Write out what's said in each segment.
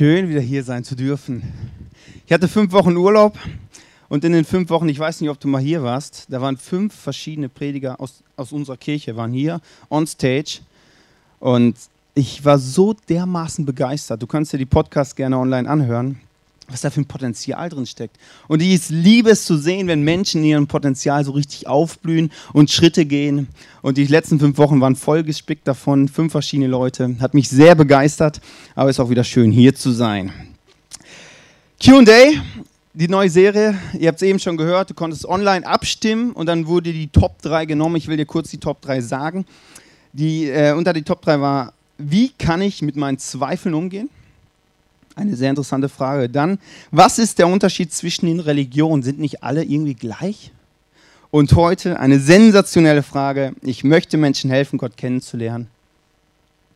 Schön, wieder hier sein zu dürfen. Ich hatte fünf Wochen Urlaub und in den fünf Wochen, ich weiß nicht, ob du mal hier warst, da waren fünf verschiedene Prediger aus, aus unserer Kirche, waren hier on stage und ich war so dermaßen begeistert. Du kannst dir die Podcasts gerne online anhören was da für ein Potenzial drin steckt. Und ich liebe es zu sehen, wenn Menschen in ihrem Potenzial so richtig aufblühen und Schritte gehen. Und die letzten fünf Wochen waren voll gespickt davon, fünf verschiedene Leute. Hat mich sehr begeistert, aber es ist auch wieder schön, hier zu sein. QA, die neue Serie, ihr habt es eben schon gehört, du konntest online abstimmen und dann wurde die Top 3 genommen. Ich will dir kurz die Top 3 sagen. Die, äh, unter die Top 3 war, wie kann ich mit meinen Zweifeln umgehen? Eine sehr interessante Frage. Dann, was ist der Unterschied zwischen den Religionen? Sind nicht alle irgendwie gleich? Und heute eine sensationelle Frage. Ich möchte Menschen helfen, Gott kennenzulernen.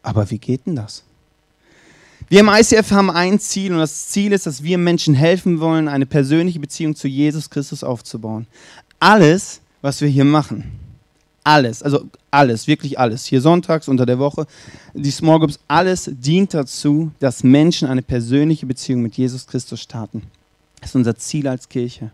Aber wie geht denn das? Wir im ICF haben ein Ziel und das Ziel ist, dass wir Menschen helfen wollen, eine persönliche Beziehung zu Jesus Christus aufzubauen. Alles, was wir hier machen, alles, also alles, wirklich alles, hier sonntags, unter der Woche, die Small Groups, alles dient dazu, dass Menschen eine persönliche Beziehung mit Jesus Christus starten. Das ist unser Ziel als Kirche.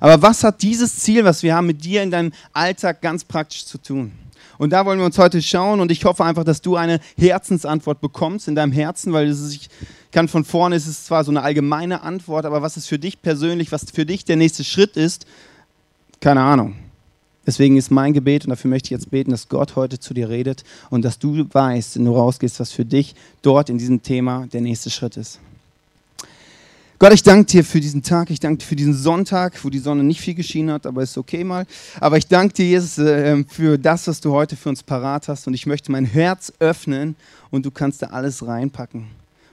Aber was hat dieses Ziel, was wir haben, mit dir in deinem Alltag ganz praktisch zu tun? Und da wollen wir uns heute schauen und ich hoffe einfach, dass du eine Herzensantwort bekommst in deinem Herzen, weil es ist, ich kann von vorne, ist es zwar so eine allgemeine Antwort, aber was ist für dich persönlich, was für dich der nächste Schritt ist, keine Ahnung. Deswegen ist mein Gebet, und dafür möchte ich jetzt beten, dass Gott heute zu dir redet und dass du weißt, wenn du rausgehst, was für dich dort in diesem Thema der nächste Schritt ist. Gott, ich danke dir für diesen Tag, ich danke dir für diesen Sonntag, wo die Sonne nicht viel geschienen hat, aber ist okay mal. Aber ich danke dir, Jesus, äh, für das, was du heute für uns parat hast. Und ich möchte mein Herz öffnen und du kannst da alles reinpacken.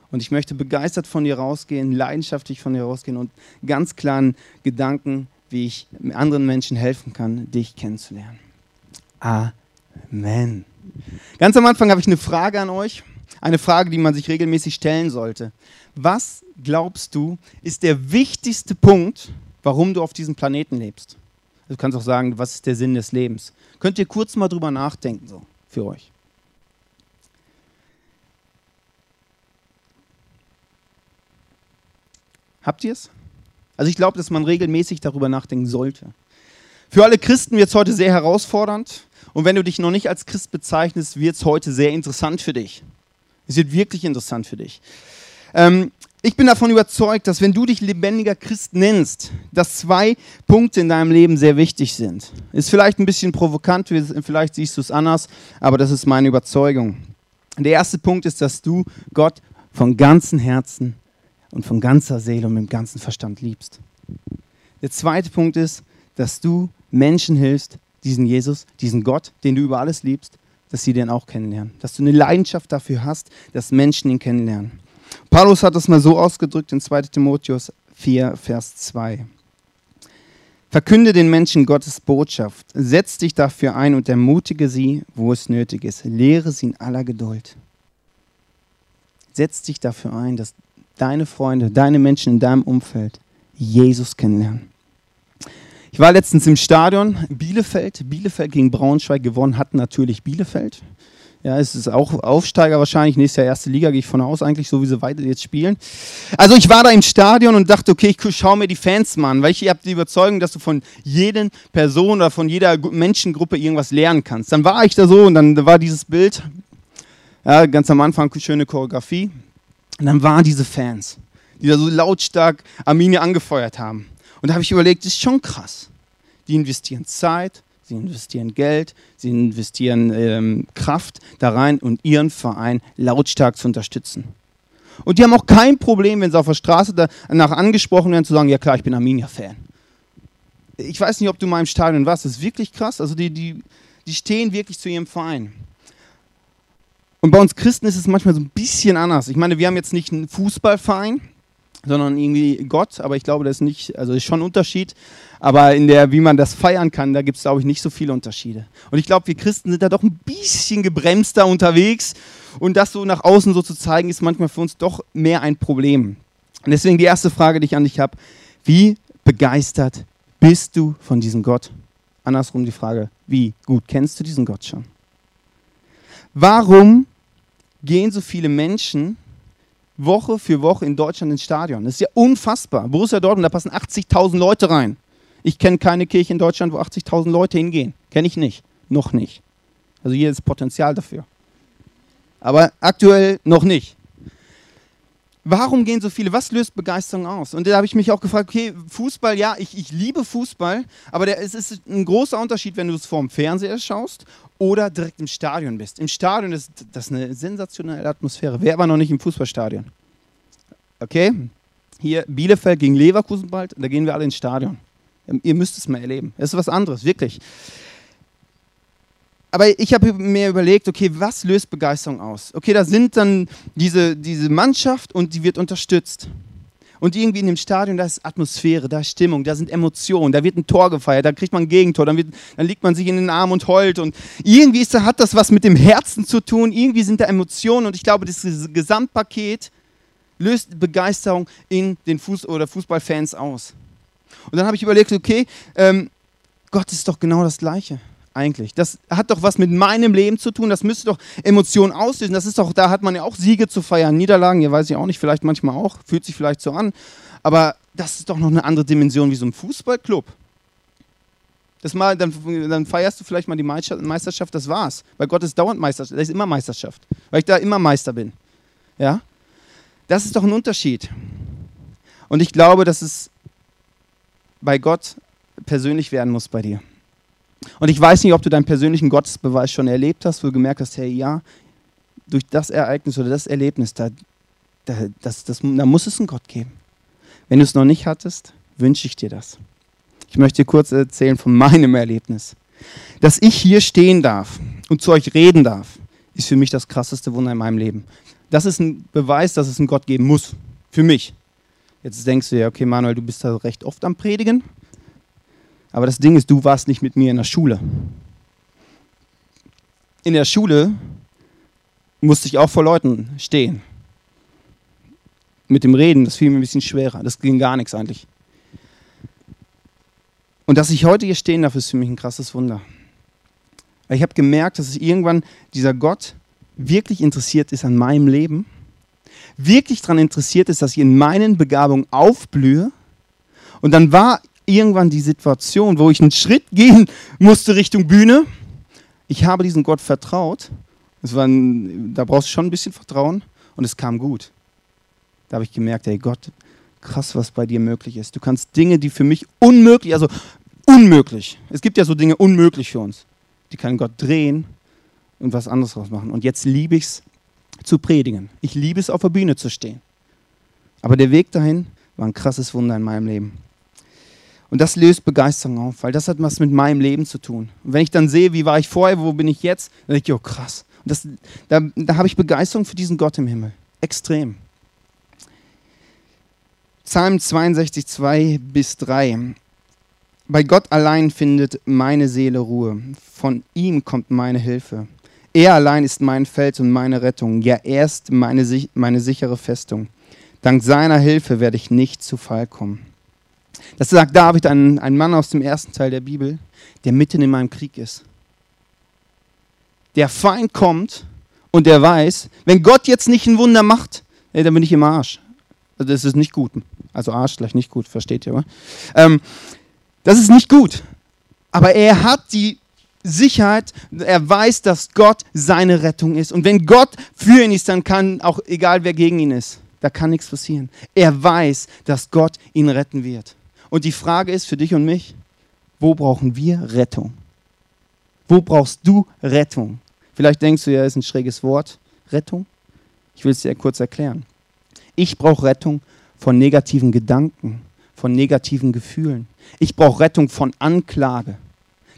Und ich möchte begeistert von dir rausgehen, leidenschaftlich von dir rausgehen und ganz klaren Gedanken wie ich anderen Menschen helfen kann, dich kennenzulernen. Amen. Ganz am Anfang habe ich eine Frage an euch. Eine Frage, die man sich regelmäßig stellen sollte. Was glaubst du, ist der wichtigste Punkt, warum du auf diesem Planeten lebst? Du kannst auch sagen, was ist der Sinn des Lebens? Könnt ihr kurz mal drüber nachdenken, so für euch? Habt ihr es? Also ich glaube, dass man regelmäßig darüber nachdenken sollte. Für alle Christen wird es heute sehr herausfordernd. Und wenn du dich noch nicht als Christ bezeichnest, wird es heute sehr interessant für dich. Es wird wirklich interessant für dich. Ähm, ich bin davon überzeugt, dass wenn du dich lebendiger Christ nennst, dass zwei Punkte in deinem Leben sehr wichtig sind. Ist vielleicht ein bisschen provokant, vielleicht siehst du es anders, aber das ist meine Überzeugung. Der erste Punkt ist, dass du Gott von ganzem Herzen und von ganzer Seele und mit dem ganzen Verstand liebst. Der zweite Punkt ist, dass du Menschen hilfst, diesen Jesus, diesen Gott, den du über alles liebst, dass sie den auch kennenlernen. Dass du eine Leidenschaft dafür hast, dass Menschen ihn kennenlernen. Paulus hat das mal so ausgedrückt in 2 Timotheus 4, Vers 2. Verkünde den Menschen Gottes Botschaft, setz dich dafür ein und ermutige sie, wo es nötig ist. Lehre sie in aller Geduld. Setz dich dafür ein, dass deine Freunde, deine Menschen in deinem Umfeld Jesus kennenlernen. Ich war letztens im Stadion Bielefeld. Bielefeld gegen Braunschweig gewonnen hat natürlich Bielefeld. Ja, es ist auch Aufsteiger wahrscheinlich. Nächstes Jahr erste Liga gehe ich von aus, eigentlich, so wie sie weiter jetzt spielen. Also ich war da im Stadion und dachte, okay, ich schaue mir die Fans mal an, weil ich habe die Überzeugung, dass du von jeder Person oder von jeder Menschengruppe irgendwas lernen kannst. Dann war ich da so und dann war dieses Bild, ja, ganz am Anfang schöne Choreografie. Und dann waren diese Fans, die da so lautstark Arminia angefeuert haben. Und da habe ich überlegt, das ist schon krass. Die investieren Zeit, sie investieren Geld, sie investieren ähm, Kraft da rein, um ihren Verein lautstark zu unterstützen. Und die haben auch kein Problem, wenn sie auf der Straße danach angesprochen werden, zu sagen, ja klar, ich bin Arminia-Fan. Ich weiß nicht, ob du mal im Stadion warst, das ist wirklich krass. Also die, die, die stehen wirklich zu ihrem Verein. Und bei uns Christen ist es manchmal so ein bisschen anders. Ich meine, wir haben jetzt nicht einen Fußballverein, sondern irgendwie Gott, aber ich glaube, das ist nicht, also ist schon ein Unterschied. Aber in der, wie man das feiern kann, da gibt es, glaube ich, nicht so viele Unterschiede. Und ich glaube, wir Christen sind da doch ein bisschen gebremster unterwegs. Und das so nach außen so zu zeigen, ist manchmal für uns doch mehr ein Problem. Und deswegen die erste Frage, die ich an dich habe: Wie begeistert bist du von diesem Gott? Andersrum die Frage: Wie gut kennst du diesen Gott schon? Warum gehen so viele Menschen Woche für Woche in Deutschland ins Stadion. Das ist ja unfassbar. Borussia Dortmund, da passen 80.000 Leute rein. Ich kenne keine Kirche in Deutschland, wo 80.000 Leute hingehen. Kenne ich nicht. Noch nicht. Also hier ist Potenzial dafür. Aber aktuell noch nicht. Warum gehen so viele? Was löst Begeisterung aus? Und da habe ich mich auch gefragt, okay, Fußball, ja, ich, ich liebe Fußball, aber der, es ist ein großer Unterschied, wenn du es vorm Fernseher schaust oder direkt im Stadion bist. Im Stadion ist das eine sensationelle Atmosphäre. Wer war noch nicht im Fußballstadion? Okay, hier Bielefeld gegen Leverkusen bald, da gehen wir alle ins Stadion. Ihr müsst es mal erleben. Es ist was anderes, wirklich aber ich habe mir überlegt, okay, was löst Begeisterung aus? Okay, da sind dann diese, diese Mannschaft und die wird unterstützt. Und irgendwie in dem Stadion, da ist Atmosphäre, da ist Stimmung, da sind Emotionen, da wird ein Tor gefeiert, da kriegt man ein Gegentor, dann, wird, dann liegt man sich in den Arm und heult. Und irgendwie ist, hat das was mit dem Herzen zu tun, irgendwie sind da Emotionen und ich glaube, das Gesamtpaket löst Begeisterung in den Fuß- oder Fußballfans aus. Und dann habe ich überlegt, okay, ähm, Gott ist doch genau das Gleiche eigentlich? Das hat doch was mit meinem Leben zu tun. Das müsste doch Emotionen auslösen. Das ist doch, da hat man ja auch Siege zu feiern, Niederlagen, ja weiß ich auch nicht, vielleicht manchmal auch, fühlt sich vielleicht so an. Aber das ist doch noch eine andere Dimension wie so ein Fußballclub. Das mal, dann, dann feierst du vielleicht mal die Meisterschaft, das war's. Weil Gott ist dauernd Meisterschaft, das ist immer Meisterschaft. Weil ich da immer Meister bin. Ja? Das ist doch ein Unterschied. Und ich glaube, dass es bei Gott persönlich werden muss bei dir. Und ich weiß nicht, ob du deinen persönlichen Gottesbeweis schon erlebt hast, wo du gemerkt hast, hey, ja, durch das Ereignis oder das Erlebnis, da, da, das, das, da muss es einen Gott geben. Wenn du es noch nicht hattest, wünsche ich dir das. Ich möchte dir kurz erzählen von meinem Erlebnis. Dass ich hier stehen darf und zu euch reden darf, ist für mich das krasseste Wunder in meinem Leben. Das ist ein Beweis, dass es einen Gott geben muss. Für mich. Jetzt denkst du ja, okay, Manuel, du bist da recht oft am Predigen. Aber das Ding ist, du warst nicht mit mir in der Schule. In der Schule musste ich auch vor Leuten stehen. Mit dem Reden, das fiel mir ein bisschen schwerer. Das ging gar nichts eigentlich. Und dass ich heute hier stehen darf, ist für mich ein krasses Wunder. Ich habe gemerkt, dass irgendwann dieser Gott wirklich interessiert ist an meinem Leben, wirklich daran interessiert ist, dass ich in meinen Begabungen aufblühe. Und dann war irgendwann die Situation, wo ich einen Schritt gehen musste Richtung Bühne. Ich habe diesem Gott vertraut. Das war ein, da brauchst du schon ein bisschen Vertrauen und es kam gut. Da habe ich gemerkt, ey Gott, krass, was bei dir möglich ist. Du kannst Dinge, die für mich unmöglich, also unmöglich, es gibt ja so Dinge unmöglich für uns, die kann Gott drehen und was anderes draus machen. Und jetzt liebe ich es zu predigen. Ich liebe es, auf der Bühne zu stehen. Aber der Weg dahin war ein krasses Wunder in meinem Leben. Und das löst Begeisterung auf, weil das hat was mit meinem Leben zu tun. Und wenn ich dann sehe, wie war ich vorher, wo bin ich jetzt, dann denke ich, oh krass. Und das, da, da habe ich Begeisterung für diesen Gott im Himmel. Extrem. Psalm 62, 2 bis 3. Bei Gott allein findet meine Seele Ruhe. Von ihm kommt meine Hilfe. Er allein ist mein Fels und meine Rettung. Ja, er ist meine, meine sichere Festung. Dank seiner Hilfe werde ich nicht zu Fall kommen. Das sagt David, ein, ein Mann aus dem ersten Teil der Bibel, der mitten in meinem Krieg ist. Der Feind kommt und der weiß, wenn Gott jetzt nicht ein Wunder macht, ey, dann bin ich im Arsch. Also das ist nicht gut. Also Arsch gleich nicht gut, versteht ihr, oder? Ähm, das ist nicht gut. Aber er hat die Sicherheit, er weiß, dass Gott seine Rettung ist. Und wenn Gott für ihn ist, dann kann auch, egal wer gegen ihn ist, da kann nichts passieren. Er weiß, dass Gott ihn retten wird. Und die Frage ist für dich und mich, wo brauchen wir Rettung? Wo brauchst du Rettung? Vielleicht denkst du ja, ist ein schräges Wort, Rettung. Ich will es dir kurz erklären. Ich brauche Rettung von negativen Gedanken, von negativen Gefühlen. Ich brauche Rettung von Anklage.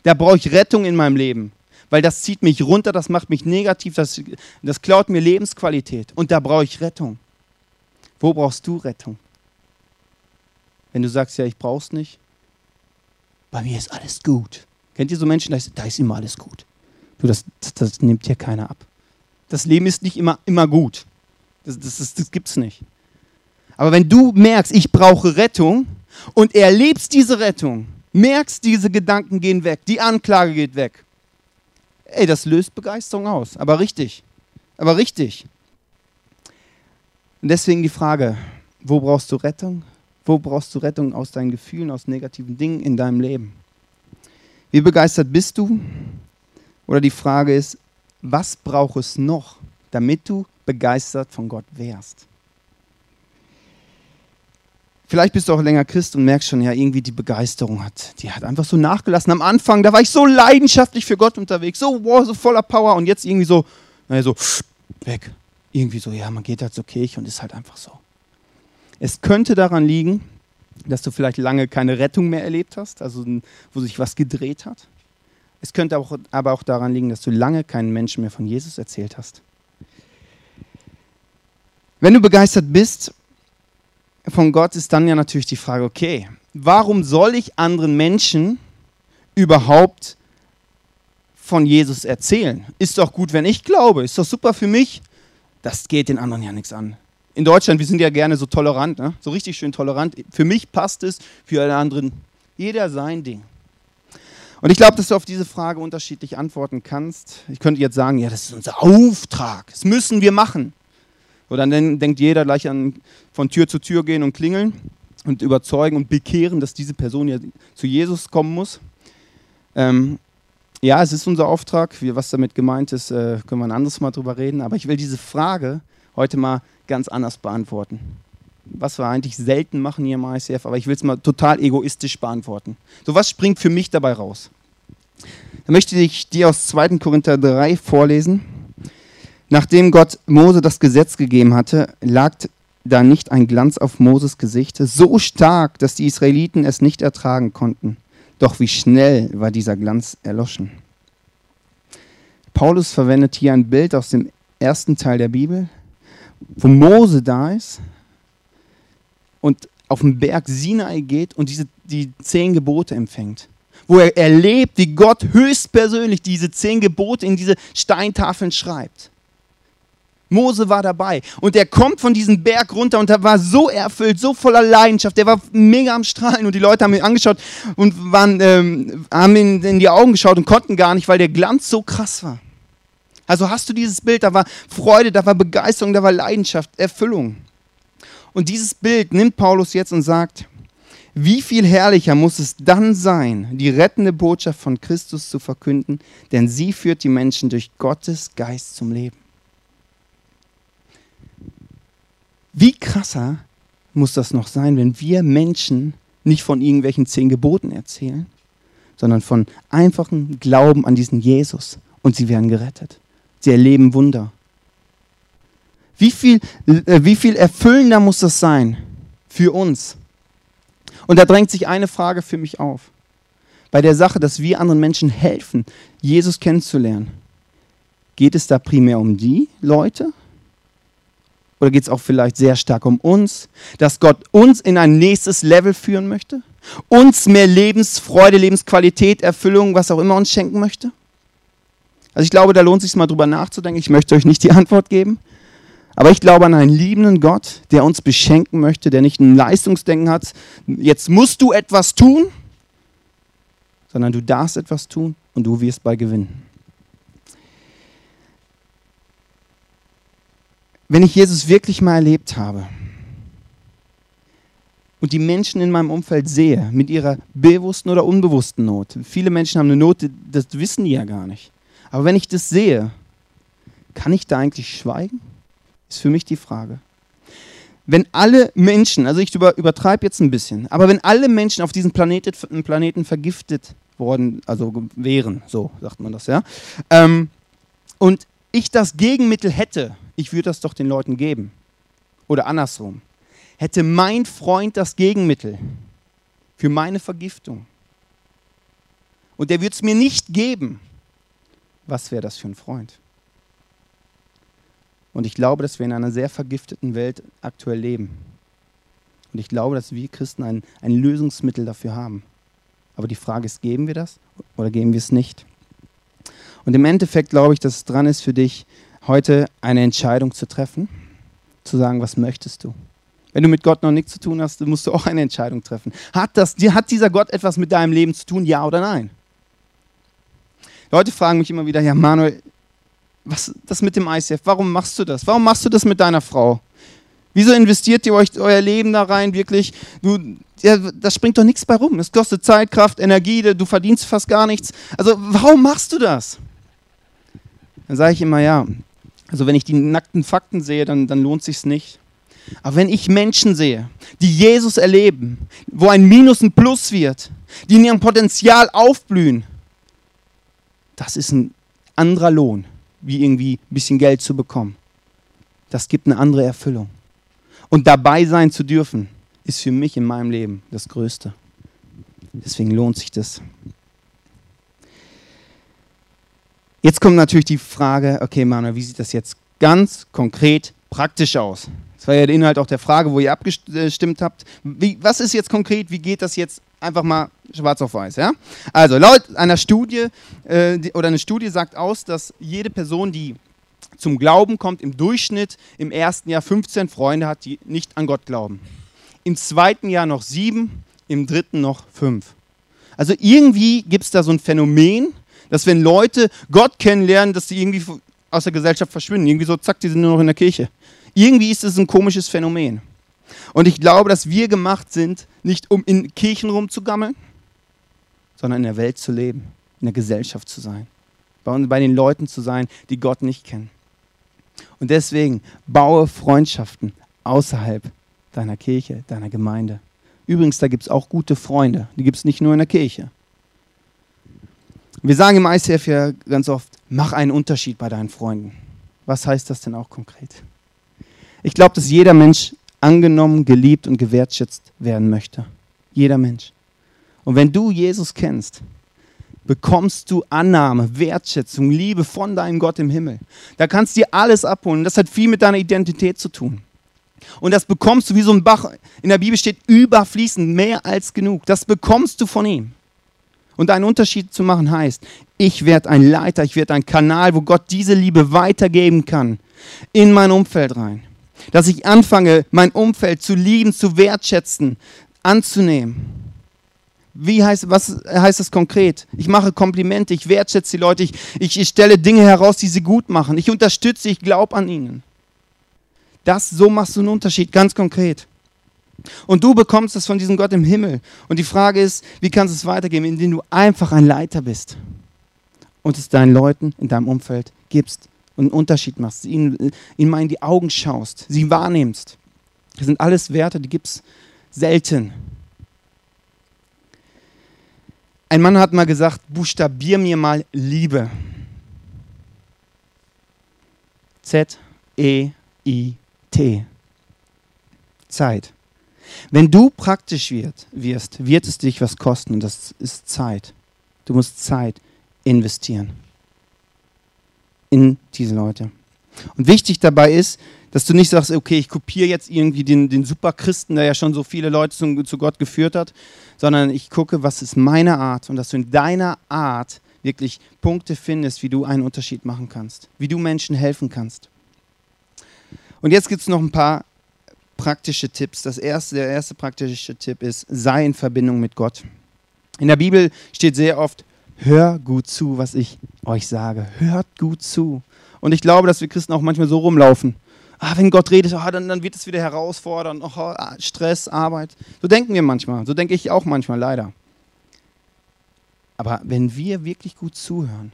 Da brauche ich Rettung in meinem Leben, weil das zieht mich runter, das macht mich negativ, das, das klaut mir Lebensqualität. Und da brauche ich Rettung. Wo brauchst du Rettung? Wenn du sagst, ja, ich brauch's nicht, bei mir ist alles gut. Kennt ihr so Menschen, da ist, da ist immer alles gut. Du, das, das, das, nimmt dir keiner ab. Das Leben ist nicht immer, immer gut. Das, das, das, das gibt's nicht. Aber wenn du merkst, ich brauche Rettung und erlebst diese Rettung, merkst, diese Gedanken gehen weg, die Anklage geht weg. Ey, das löst Begeisterung aus. Aber richtig. Aber richtig. Und deswegen die Frage, wo brauchst du Rettung? Wo brauchst du Rettung aus deinen Gefühlen, aus negativen Dingen in deinem Leben? Wie begeistert bist du? Oder die Frage ist, was braucht es noch, damit du begeistert von Gott wärst? Vielleicht bist du auch länger Christ und merkst schon, ja, irgendwie die Begeisterung hat, die hat einfach so nachgelassen. Am Anfang, da war ich so leidenschaftlich für Gott unterwegs, so, wow, so voller Power und jetzt irgendwie so, naja, so, weg. Irgendwie so, ja, man geht halt zur Kirche und ist halt einfach so. Es könnte daran liegen, dass du vielleicht lange keine Rettung mehr erlebt hast, also wo sich was gedreht hat. Es könnte auch, aber auch daran liegen, dass du lange keinen Menschen mehr von Jesus erzählt hast. Wenn du begeistert bist von Gott, ist dann ja natürlich die Frage, okay, warum soll ich anderen Menschen überhaupt von Jesus erzählen? Ist doch gut, wenn ich glaube, ist doch super für mich. Das geht den anderen ja nichts an in Deutschland, wir sind ja gerne so tolerant, ne? so richtig schön tolerant. Für mich passt es, für alle anderen jeder sein Ding. Und ich glaube, dass du auf diese Frage unterschiedlich antworten kannst. Ich könnte jetzt sagen, ja, das ist unser Auftrag, das müssen wir machen. Oder dann denkt jeder gleich an von Tür zu Tür gehen und klingeln und überzeugen und bekehren, dass diese Person ja zu Jesus kommen muss. Ähm, ja, es ist unser Auftrag. Was damit gemeint ist, äh, können wir ein anderes Mal drüber reden. Aber ich will diese Frage heute mal ganz anders beantworten. Was wir eigentlich selten machen hier im ICF, aber ich will es mal total egoistisch beantworten. So, was springt für mich dabei raus? Da möchte ich dir aus 2. Korinther 3 vorlesen. Nachdem Gott Mose das Gesetz gegeben hatte, lag da nicht ein Glanz auf Moses Gesicht, so stark, dass die Israeliten es nicht ertragen konnten. Doch wie schnell war dieser Glanz erloschen. Paulus verwendet hier ein Bild aus dem ersten Teil der Bibel, wo Mose da ist und auf den Berg Sinai geht und diese, die zehn Gebote empfängt. Wo er erlebt, wie Gott höchstpersönlich diese zehn Gebote in diese Steintafeln schreibt. Mose war dabei und er kommt von diesem Berg runter und er war so erfüllt, so voller Leidenschaft, der war mega am Strahlen und die Leute haben ihn angeschaut und waren, ähm, haben ihn in die Augen geschaut und konnten gar nicht, weil der Glanz so krass war. Also hast du dieses Bild, da war Freude, da war Begeisterung, da war Leidenschaft, Erfüllung. Und dieses Bild nimmt Paulus jetzt und sagt, wie viel herrlicher muss es dann sein, die rettende Botschaft von Christus zu verkünden, denn sie führt die Menschen durch Gottes Geist zum Leben. Wie krasser muss das noch sein, wenn wir Menschen nicht von irgendwelchen zehn Geboten erzählen, sondern von einfachem Glauben an diesen Jesus und sie werden gerettet. Sie erleben Wunder. Wie viel, äh, wie viel erfüllender muss das sein für uns? Und da drängt sich eine Frage für mich auf. Bei der Sache, dass wir anderen Menschen helfen, Jesus kennenzulernen, geht es da primär um die Leute? Oder geht es auch vielleicht sehr stark um uns, dass Gott uns in ein nächstes Level führen möchte? Uns mehr Lebensfreude, Lebensqualität, Erfüllung, was auch immer uns schenken möchte? Also ich glaube, da lohnt es sich mal drüber nachzudenken. Ich möchte euch nicht die Antwort geben. Aber ich glaube an einen liebenden Gott, der uns beschenken möchte, der nicht ein Leistungsdenken hat, jetzt musst du etwas tun, sondern du darfst etwas tun und du wirst bei gewinnen. Wenn ich Jesus wirklich mal erlebt habe und die Menschen in meinem Umfeld sehe, mit ihrer bewussten oder unbewussten Not, viele Menschen haben eine Not, das wissen die ja gar nicht. Aber wenn ich das sehe, kann ich da eigentlich schweigen? Ist für mich die Frage. Wenn alle Menschen, also ich über, übertreibe jetzt ein bisschen, aber wenn alle Menschen auf diesem Planeten, Planeten vergiftet worden, also wären, so sagt man das, ja, ähm, und ich das Gegenmittel hätte, ich würde das doch den Leuten geben. Oder andersrum. Hätte mein Freund das Gegenmittel für meine Vergiftung und der würde es mir nicht geben, was wäre das für ein Freund? Und ich glaube, dass wir in einer sehr vergifteten Welt aktuell leben. Und ich glaube, dass wir Christen ein, ein Lösungsmittel dafür haben. Aber die Frage ist, geben wir das oder geben wir es nicht? Und im Endeffekt glaube ich, dass es dran ist für dich, heute eine Entscheidung zu treffen, zu sagen, was möchtest du? Wenn du mit Gott noch nichts zu tun hast, musst du auch eine Entscheidung treffen. Hat, das, hat dieser Gott etwas mit deinem Leben zu tun, ja oder nein? Leute fragen mich immer wieder, ja Manuel, was das mit dem ICF, warum machst du das? Warum machst du das mit deiner Frau? Wieso investiert ihr euch euer Leben da rein, wirklich? Du, ja, da springt doch nichts bei rum. Es kostet Zeit, Kraft, Energie, du verdienst fast gar nichts. Also warum machst du das? Dann sage ich immer, ja, also wenn ich die nackten Fakten sehe, dann, dann lohnt sich nicht. Aber wenn ich Menschen sehe, die Jesus erleben, wo ein Minus ein Plus wird, die in ihrem Potenzial aufblühen, das ist ein anderer Lohn, wie irgendwie ein bisschen Geld zu bekommen. Das gibt eine andere Erfüllung. Und dabei sein zu dürfen, ist für mich in meinem Leben das Größte. Deswegen lohnt sich das. Jetzt kommt natürlich die Frage, okay Manuel, wie sieht das jetzt ganz konkret praktisch aus? Das war ja der Inhalt auch der Frage, wo ihr abgestimmt habt. Wie, was ist jetzt konkret, wie geht das jetzt einfach mal schwarz auf weiß? Ja? Also laut einer Studie äh, oder eine Studie sagt aus, dass jede Person, die zum Glauben kommt, im Durchschnitt im ersten Jahr 15 Freunde hat, die nicht an Gott glauben. Im zweiten Jahr noch sieben, im dritten noch fünf. Also irgendwie gibt es da so ein Phänomen, dass wenn Leute Gott kennenlernen, dass sie irgendwie aus der Gesellschaft verschwinden. Irgendwie so, zack, die sind nur noch in der Kirche. Irgendwie ist es ein komisches Phänomen. Und ich glaube, dass wir gemacht sind, nicht um in Kirchen rumzugammeln, sondern in der Welt zu leben, in der Gesellschaft zu sein, bei, den Leuten zu sein, die Gott nicht kennen. Und deswegen baue Freundschaften außerhalb deiner Kirche, deiner Gemeinde. Übrigens, da gibt es auch gute Freunde. Die gibt es nicht nur in der Kirche. Wir sagen im ICF ja ganz oft, mach einen Unterschied bei deinen Freunden. Was heißt das denn auch konkret? Ich glaube, dass jeder Mensch angenommen, geliebt und gewertschätzt werden möchte. Jeder Mensch. Und wenn du Jesus kennst, bekommst du Annahme, Wertschätzung, Liebe von deinem Gott im Himmel. Da kannst du dir alles abholen. Das hat viel mit deiner Identität zu tun. Und das bekommst du wie so ein Bach. In der Bibel steht überfließend, mehr als genug. Das bekommst du von ihm. Und einen Unterschied zu machen heißt, ich werde ein Leiter, ich werde ein Kanal, wo Gott diese Liebe weitergeben kann in mein Umfeld rein. Dass ich anfange, mein Umfeld zu lieben, zu wertschätzen, anzunehmen. Wie heißt, was heißt das konkret? Ich mache Komplimente, ich wertschätze die Leute, ich, ich, ich stelle Dinge heraus, die sie gut machen. Ich unterstütze, ich glaube an ihnen. Das, so machst du einen Unterschied, ganz konkret. Und du bekommst das von diesem Gott im Himmel. Und die Frage ist, wie kannst du es weitergeben, indem du einfach ein Leiter bist und es deinen Leuten in deinem Umfeld gibst und einen Unterschied machst, ihnen, ihnen mal in die Augen schaust, sie wahrnimmst. Das sind alles Werte, die gibt es selten. Ein Mann hat mal gesagt, buchstabier mir mal Liebe. Z-E-I-T. Zeit. Wenn du praktisch wird, wirst, wird es dich was kosten und das ist Zeit. Du musst Zeit investieren in diese Leute. Und wichtig dabei ist, dass du nicht sagst, okay, ich kopiere jetzt irgendwie den, den Superchristen, der ja schon so viele Leute zu, zu Gott geführt hat, sondern ich gucke, was ist meine Art und dass du in deiner Art wirklich Punkte findest, wie du einen Unterschied machen kannst, wie du Menschen helfen kannst. Und jetzt gibt es noch ein paar praktische Tipps. Das erste, der erste praktische Tipp ist, sei in Verbindung mit Gott. In der Bibel steht sehr oft, hör gut zu, was ich euch sage. Hört gut zu. Und ich glaube, dass wir Christen auch manchmal so rumlaufen. Ah, wenn Gott redet, oh, dann, dann wird es wieder herausfordernd. Oh, Stress, Arbeit. So denken wir manchmal. So denke ich auch manchmal, leider. Aber wenn wir wirklich gut zuhören,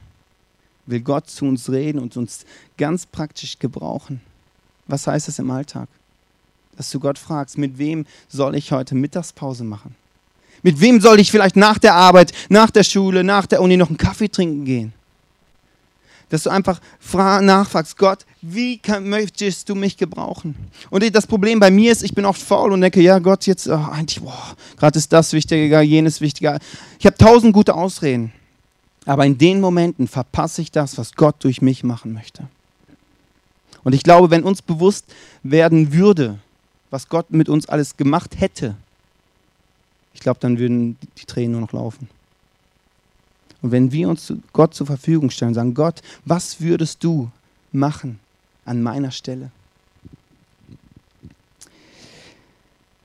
will Gott zu uns reden und uns ganz praktisch gebrauchen. Was heißt das im Alltag? dass du Gott fragst, mit wem soll ich heute Mittagspause machen? Mit wem soll ich vielleicht nach der Arbeit, nach der Schule, nach der Uni noch einen Kaffee trinken gehen? Dass du einfach nachfragst, Gott, wie kann, möchtest du mich gebrauchen? Und das Problem bei mir ist, ich bin oft faul und denke, ja Gott, jetzt oh, eigentlich, gerade ist das wichtiger, jenes wichtiger. Ich habe tausend gute Ausreden. Aber in den Momenten verpasse ich das, was Gott durch mich machen möchte. Und ich glaube, wenn uns bewusst werden würde, was Gott mit uns alles gemacht hätte, ich glaube, dann würden die Tränen nur noch laufen. Und wenn wir uns Gott zur Verfügung stellen und sagen, Gott, was würdest du machen an meiner Stelle?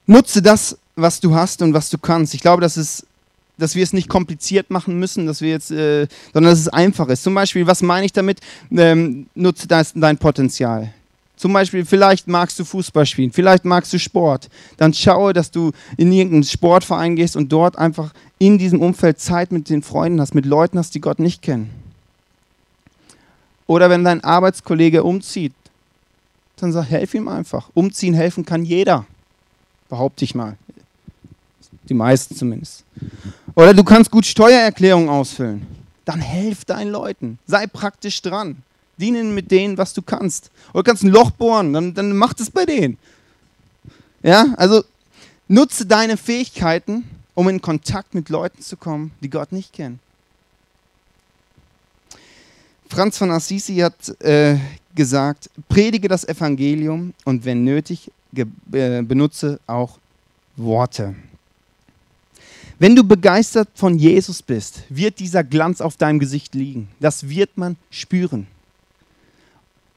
Nutze das, was du hast und was du kannst. Ich glaube, dass, es, dass wir es nicht kompliziert machen müssen, dass wir jetzt, äh, sondern dass es einfach ist. Zum Beispiel, was meine ich damit? Ähm, nutze das, dein Potenzial. Zum Beispiel, vielleicht magst du Fußball spielen, vielleicht magst du Sport. Dann schaue, dass du in irgendeinen Sportverein gehst und dort einfach in diesem Umfeld Zeit mit den Freunden hast, mit Leuten hast, die Gott nicht kennen. Oder wenn dein Arbeitskollege umzieht, dann sag, helf ihm einfach. Umziehen helfen kann jeder. Behaupte ich mal. Die meisten zumindest. Oder du kannst gut Steuererklärungen ausfüllen. Dann helf deinen Leuten. Sei praktisch dran. Dienen mit denen, was du kannst. Oder kannst ein Loch bohren, dann, dann mach das bei denen. Ja, also nutze deine Fähigkeiten, um in Kontakt mit Leuten zu kommen, die Gott nicht kennen. Franz von Assisi hat äh, gesagt, predige das Evangelium und wenn nötig, äh, benutze auch Worte. Wenn du begeistert von Jesus bist, wird dieser Glanz auf deinem Gesicht liegen. Das wird man spüren.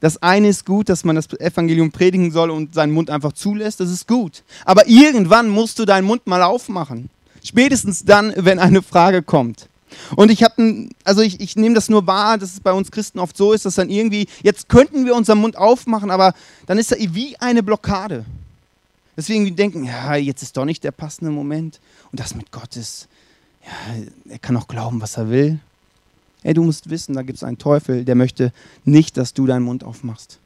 Das eine ist gut, dass man das Evangelium predigen soll und seinen Mund einfach zulässt, das ist gut. Aber irgendwann musst du deinen Mund mal aufmachen. Spätestens dann, wenn eine Frage kommt. Und ich habe, also ich, ich nehme das nur wahr, dass es bei uns Christen oft so ist, dass dann irgendwie, jetzt könnten wir unseren Mund aufmachen, aber dann ist da wie eine Blockade. Deswegen denken, ja, jetzt ist doch nicht der passende Moment. Und das mit Gott ist, ja, er kann auch glauben, was er will. Ey, du musst wissen, da gibt es einen Teufel, der möchte nicht, dass du deinen Mund aufmachst.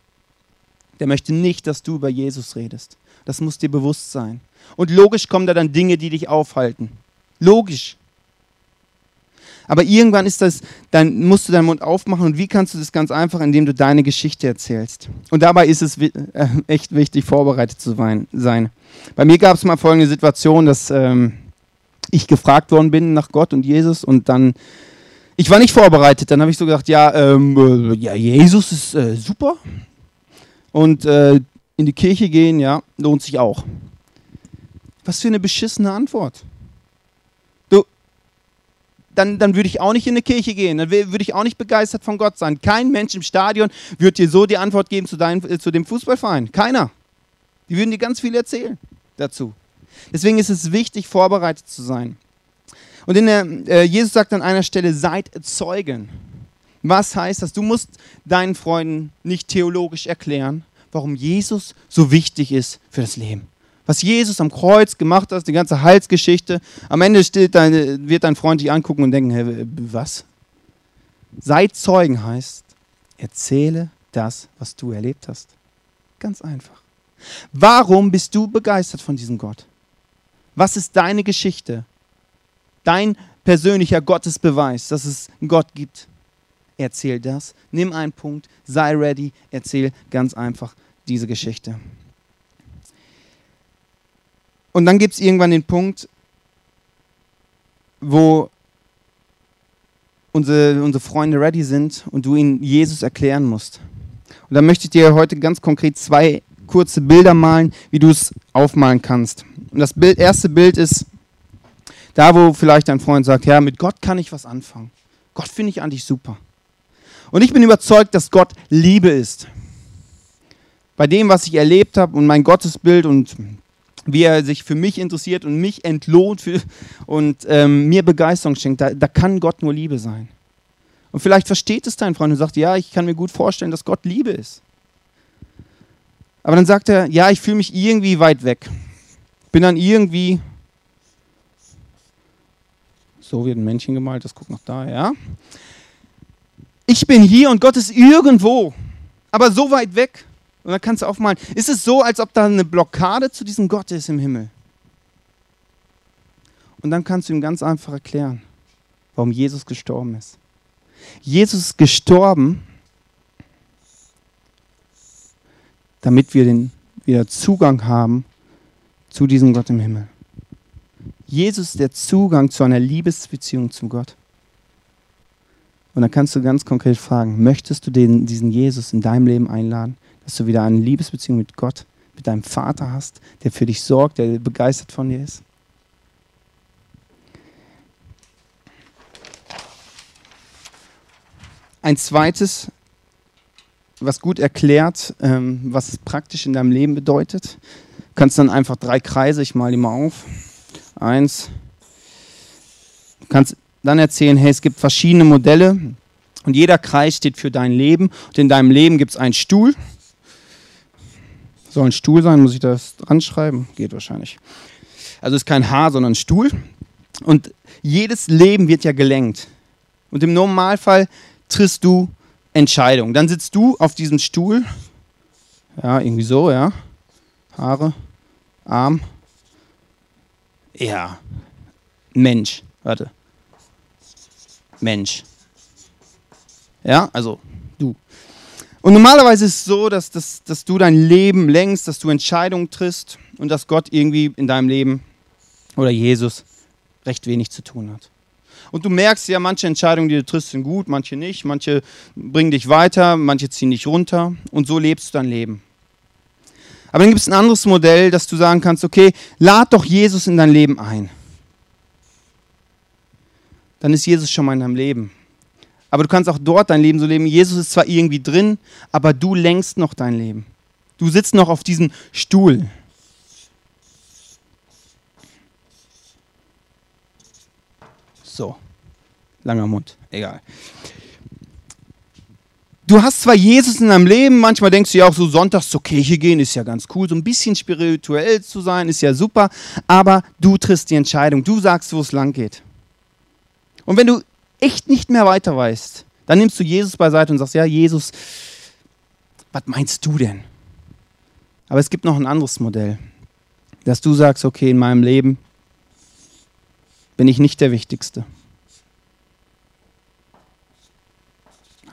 Der möchte nicht, dass du über Jesus redest. Das muss dir bewusst sein. Und logisch kommen da dann Dinge, die dich aufhalten. Logisch. Aber irgendwann ist das, dann musst du deinen Mund aufmachen und wie kannst du das ganz einfach, indem du deine Geschichte erzählst. Und dabei ist es äh, echt wichtig, vorbereitet zu sein. Bei mir gab es mal folgende Situation, dass ähm, ich gefragt worden bin nach Gott und Jesus und dann, ich war nicht vorbereitet, dann habe ich so gedacht, ja, ähm, äh, ja Jesus ist äh, super und äh, in die Kirche gehen, ja, lohnt sich auch. Was für eine beschissene Antwort dann, dann würde ich auch nicht in eine Kirche gehen, dann würde ich auch nicht begeistert von Gott sein. Kein Mensch im Stadion wird dir so die Antwort geben zu, dein, äh, zu dem Fußballverein. Keiner. Die würden dir ganz viel erzählen dazu. Deswegen ist es wichtig, vorbereitet zu sein. Und in der, äh, Jesus sagt an einer Stelle, seid Zeugen. Was heißt das? Du musst deinen Freunden nicht theologisch erklären, warum Jesus so wichtig ist für das Leben was Jesus am Kreuz gemacht hat, die ganze Heilsgeschichte. Am Ende dein, wird dein Freund dich angucken und denken, hey, was? Sei Zeugen heißt, erzähle das, was du erlebt hast. Ganz einfach. Warum bist du begeistert von diesem Gott? Was ist deine Geschichte? Dein persönlicher Gottesbeweis, dass es einen Gott gibt. Erzähl das, nimm einen Punkt, sei ready, erzähl ganz einfach diese Geschichte. Und dann gibt es irgendwann den Punkt, wo unsere, unsere Freunde ready sind und du ihnen Jesus erklären musst. Und da möchte ich dir heute ganz konkret zwei kurze Bilder malen, wie du es aufmalen kannst. Und das Bild, erste Bild ist da, wo vielleicht dein Freund sagt, ja, mit Gott kann ich was anfangen. Gott finde ich eigentlich super. Und ich bin überzeugt, dass Gott Liebe ist. Bei dem, was ich erlebt habe und mein Gottesbild und wie er sich für mich interessiert und mich entlohnt für, und ähm, mir Begeisterung schenkt, da, da kann Gott nur Liebe sein. Und vielleicht versteht es dein Freund und sagt, ja, ich kann mir gut vorstellen, dass Gott Liebe ist. Aber dann sagt er, ja, ich fühle mich irgendwie weit weg. Bin dann irgendwie, so wird ein Männchen gemalt, das guckt noch da, ja. Ich bin hier und Gott ist irgendwo, aber so weit weg. Und dann kannst du aufmalen, ist es so, als ob da eine Blockade zu diesem Gott ist im Himmel? Und dann kannst du ihm ganz einfach erklären, warum Jesus gestorben ist. Jesus ist gestorben, damit wir den, wieder Zugang haben zu diesem Gott im Himmel. Jesus der Zugang zu einer Liebesbeziehung zu Gott. Und dann kannst du ganz konkret fragen, möchtest du den, diesen Jesus in deinem Leben einladen? dass du wieder eine Liebesbeziehung mit Gott, mit deinem Vater hast, der für dich sorgt, der begeistert von dir ist. Ein zweites, was gut erklärt, ähm, was es praktisch in deinem Leben bedeutet. Du kannst dann einfach drei Kreise, ich male die mal auf. Eins. Du kannst dann erzählen, hey, es gibt verschiedene Modelle und jeder Kreis steht für dein Leben. Und in deinem Leben gibt es einen Stuhl, Soll ein Stuhl sein, muss ich das dran schreiben? Geht wahrscheinlich. Also ist kein Haar, sondern ein Stuhl. Und jedes Leben wird ja gelenkt. Und im Normalfall triffst du Entscheidungen. Dann sitzt du auf diesem Stuhl. Ja, irgendwie so, ja. Haare, Arm. Ja. Mensch. Warte. Mensch. Ja, also du. Und normalerweise ist es so, dass, dass, dass du dein Leben längst, dass du Entscheidungen triffst und dass Gott irgendwie in deinem Leben oder Jesus recht wenig zu tun hat. Und du merkst ja, manche Entscheidungen, die du triffst, sind gut, manche nicht, manche bringen dich weiter, manche ziehen dich runter und so lebst du dein Leben. Aber dann gibt es ein anderes Modell, dass du sagen kannst, okay, lad doch Jesus in dein Leben ein. Dann ist Jesus schon mal in deinem Leben. Aber du kannst auch dort dein Leben so leben. Jesus ist zwar irgendwie drin, aber du lenkst noch dein Leben. Du sitzt noch auf diesem Stuhl. So, langer Mund, egal. Du hast zwar Jesus in deinem Leben, manchmal denkst du ja auch so, sonntags zur Kirche gehen ist ja ganz cool, so ein bisschen spirituell zu sein ist ja super, aber du triffst die Entscheidung, du sagst, wo es lang geht. Und wenn du echt nicht mehr weiter weißt, dann nimmst du Jesus beiseite und sagst, ja, Jesus, was meinst du denn? Aber es gibt noch ein anderes Modell, dass du sagst, okay, in meinem Leben bin ich nicht der Wichtigste.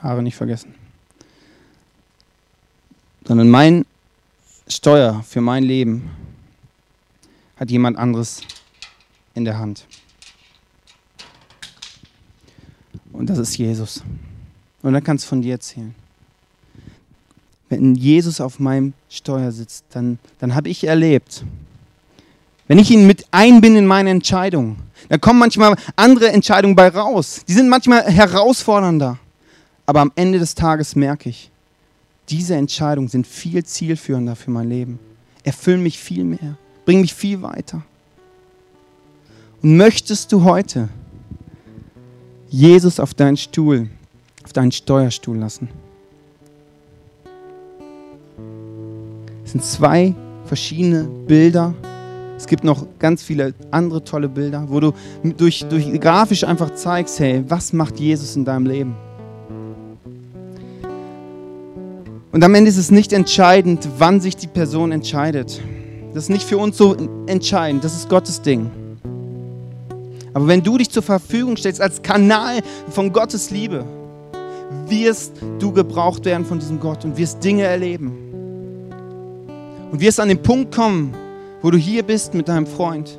Haare nicht vergessen sondern mein Steuer für mein Leben hat jemand anderes in der Hand. Und das ist Jesus. Und dann kannst du von dir erzählen. Wenn Jesus auf meinem Steuer sitzt, dann, dann habe ich erlebt, wenn ich ihn mit einbinde in meine Entscheidungen, dann kommen manchmal andere Entscheidungen bei raus. Die sind manchmal herausfordernder. Aber am Ende des Tages merke ich, diese Entscheidungen sind viel zielführender für mein Leben, erfüllen mich viel mehr, bringen mich viel weiter. Und möchtest du heute Jesus auf deinen Stuhl, auf deinen Steuerstuhl lassen? Es sind zwei verschiedene Bilder. Es gibt noch ganz viele andere tolle Bilder, wo du durch, durch grafisch einfach zeigst, hey, was macht Jesus in deinem Leben? Und am Ende ist es nicht entscheidend, wann sich die Person entscheidet. Das ist nicht für uns so entscheidend, das ist Gottes Ding. Aber wenn du dich zur Verfügung stellst als Kanal von Gottes Liebe, wirst du gebraucht werden von diesem Gott und wirst Dinge erleben. Und wirst an den Punkt kommen, wo du hier bist mit deinem Freund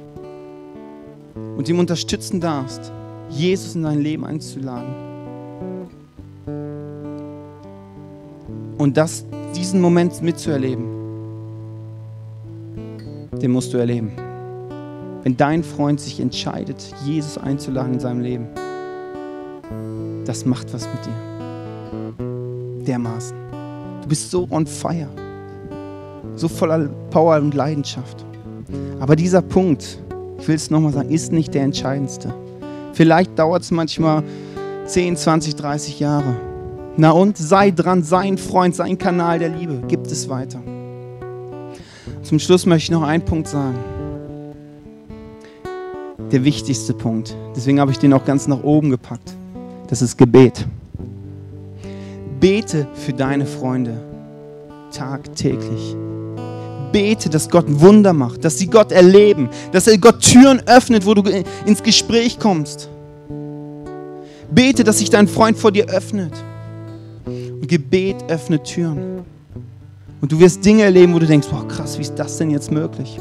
und ihm unterstützen darfst, Jesus in dein Leben einzuladen. Und das, diesen Moment mitzuerleben, den musst du erleben. Wenn dein Freund sich entscheidet, Jesus einzuladen in seinem Leben, das macht was mit dir. Dermaßen. Du bist so on fire. So voller Power und Leidenschaft. Aber dieser Punkt, ich will es nochmal sagen, ist nicht der entscheidendste. Vielleicht dauert es manchmal 10, 20, 30 Jahre. Na und sei dran, sein Freund, sein Kanal der Liebe. Gibt es weiter. Zum Schluss möchte ich noch einen Punkt sagen. Der wichtigste Punkt. Deswegen habe ich den auch ganz nach oben gepackt. Das ist Gebet. Bete für deine Freunde tagtäglich. Bete, dass Gott Wunder macht, dass sie Gott erleben, dass er Gott Türen öffnet, wo du ins Gespräch kommst. Bete, dass sich dein Freund vor dir öffnet. Gebet öffnet Türen. Und du wirst Dinge erleben, wo du denkst, wow, krass, wie ist das denn jetzt möglich?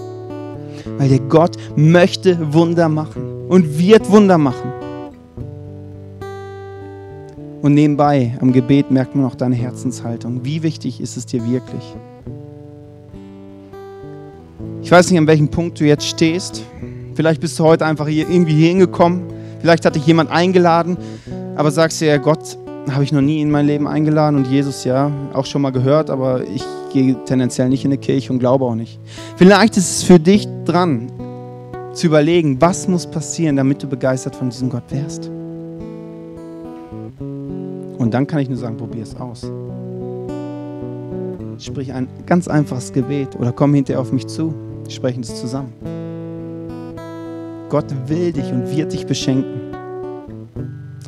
Weil der Gott möchte Wunder machen und wird Wunder machen. Und nebenbei, am Gebet merkt man auch deine Herzenshaltung. Wie wichtig ist es dir wirklich? Ich weiß nicht, an welchem Punkt du jetzt stehst. Vielleicht bist du heute einfach hier irgendwie hingekommen. Vielleicht hat dich jemand eingeladen, aber sagst dir, ja, Gott habe ich noch nie in mein Leben eingeladen und Jesus ja auch schon mal gehört, aber ich gehe tendenziell nicht in eine Kirche und glaube auch nicht. Vielleicht ist es für dich dran, zu überlegen, was muss passieren, damit du begeistert von diesem Gott wärst. Und dann kann ich nur sagen, probier es aus. sprich ein ganz einfaches Gebet oder komm hinterher auf mich zu. Sprechen es zusammen. Gott will dich und wird dich beschenken.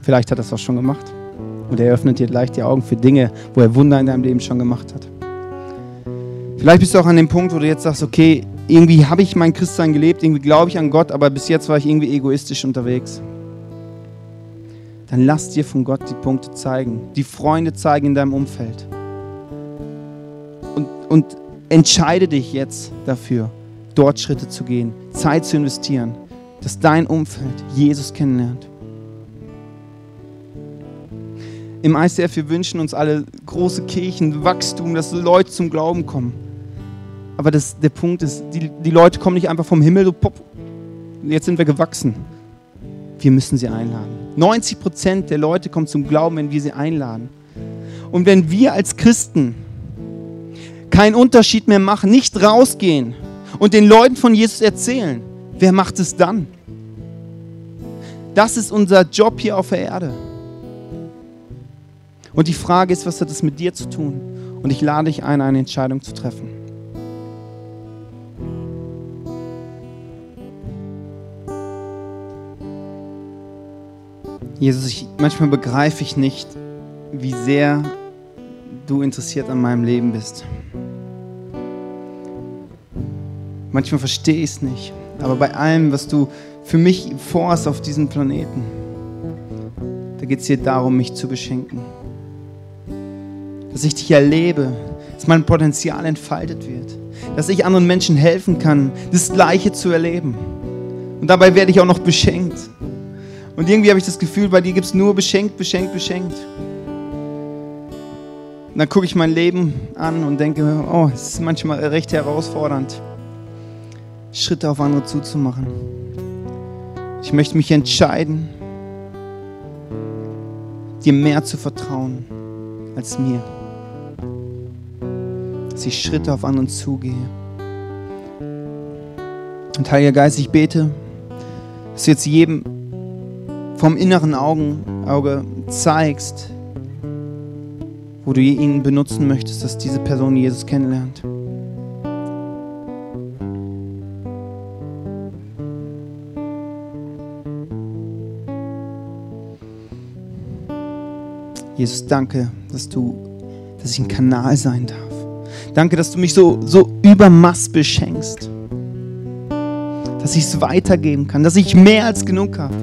Vielleicht hat er es auch schon gemacht. Und er öffnet dir gleich die Augen für Dinge, wo er Wunder in deinem Leben schon gemacht hat. Vielleicht bist du auch an dem Punkt, wo du jetzt sagst, okay, irgendwie habe ich mein Christsein gelebt, irgendwie glaube ich an Gott, aber bis jetzt war ich irgendwie egoistisch unterwegs. Dann lass dir von Gott die Punkte zeigen, die Freunde zeigen in deinem Umfeld. Und, und entscheide dich jetzt dafür, dort Schritte zu gehen, Zeit zu investieren, dass dein Umfeld Jesus kennenlernt. Im ICF, wir wünschen uns alle große Kirchen, Wachstum, dass Leute zum Glauben kommen. Aber das, der Punkt ist, die, die Leute kommen nicht einfach vom Himmel, so pop, jetzt sind wir gewachsen. Wir müssen sie einladen. 90 Prozent der Leute kommen zum Glauben, wenn wir sie einladen. Und wenn wir als Christen keinen Unterschied mehr machen, nicht rausgehen und den Leuten von Jesus erzählen, wer macht es dann? Das ist unser Job hier auf der Erde. Und die Frage ist, was hat das mit dir zu tun? Und ich lade dich ein, eine Entscheidung zu treffen. Jesus, ich, manchmal begreife ich nicht, wie sehr du interessiert an meinem Leben bist. Manchmal verstehe ich es nicht, aber bei allem, was du für mich vorhast auf diesem Planeten, da geht es dir darum, mich zu beschenken dass ich dich erlebe, dass mein Potenzial entfaltet wird, dass ich anderen Menschen helfen kann, das Gleiche zu erleben. Und dabei werde ich auch noch beschenkt. Und irgendwie habe ich das Gefühl, bei dir gibt es nur beschenkt, beschenkt, beschenkt. Und dann gucke ich mein Leben an und denke, oh, es ist manchmal recht herausfordernd, Schritte auf andere zuzumachen. Ich möchte mich entscheiden, dir mehr zu vertrauen als mir dass ich Schritte auf anderen zugehe. Und Heiliger Geist, ich bete, dass du jetzt jedem vom inneren Augen, Auge zeigst, wo du ihn benutzen möchtest, dass diese Person Jesus kennenlernt. Jesus, danke, dass du, dass ich ein Kanal sein darf. Danke, dass du mich so, so übermaß beschenkst. Dass ich es weitergeben kann, dass ich mehr als genug habe.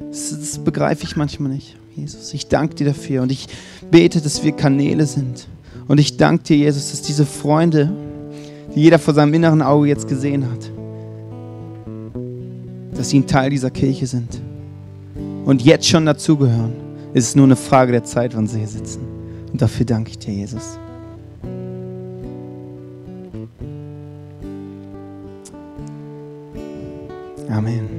Das, das begreife ich manchmal nicht, Jesus. Ich danke dir dafür und ich bete, dass wir Kanäle sind. Und ich danke dir, Jesus, dass diese Freunde, die jeder vor seinem inneren Auge jetzt gesehen hat, dass sie ein Teil dieser Kirche sind und jetzt schon dazugehören. Es ist nur eine Frage der Zeit, wann sie hier sitzen. Und dafür danke ich dir, Jesus. Amen.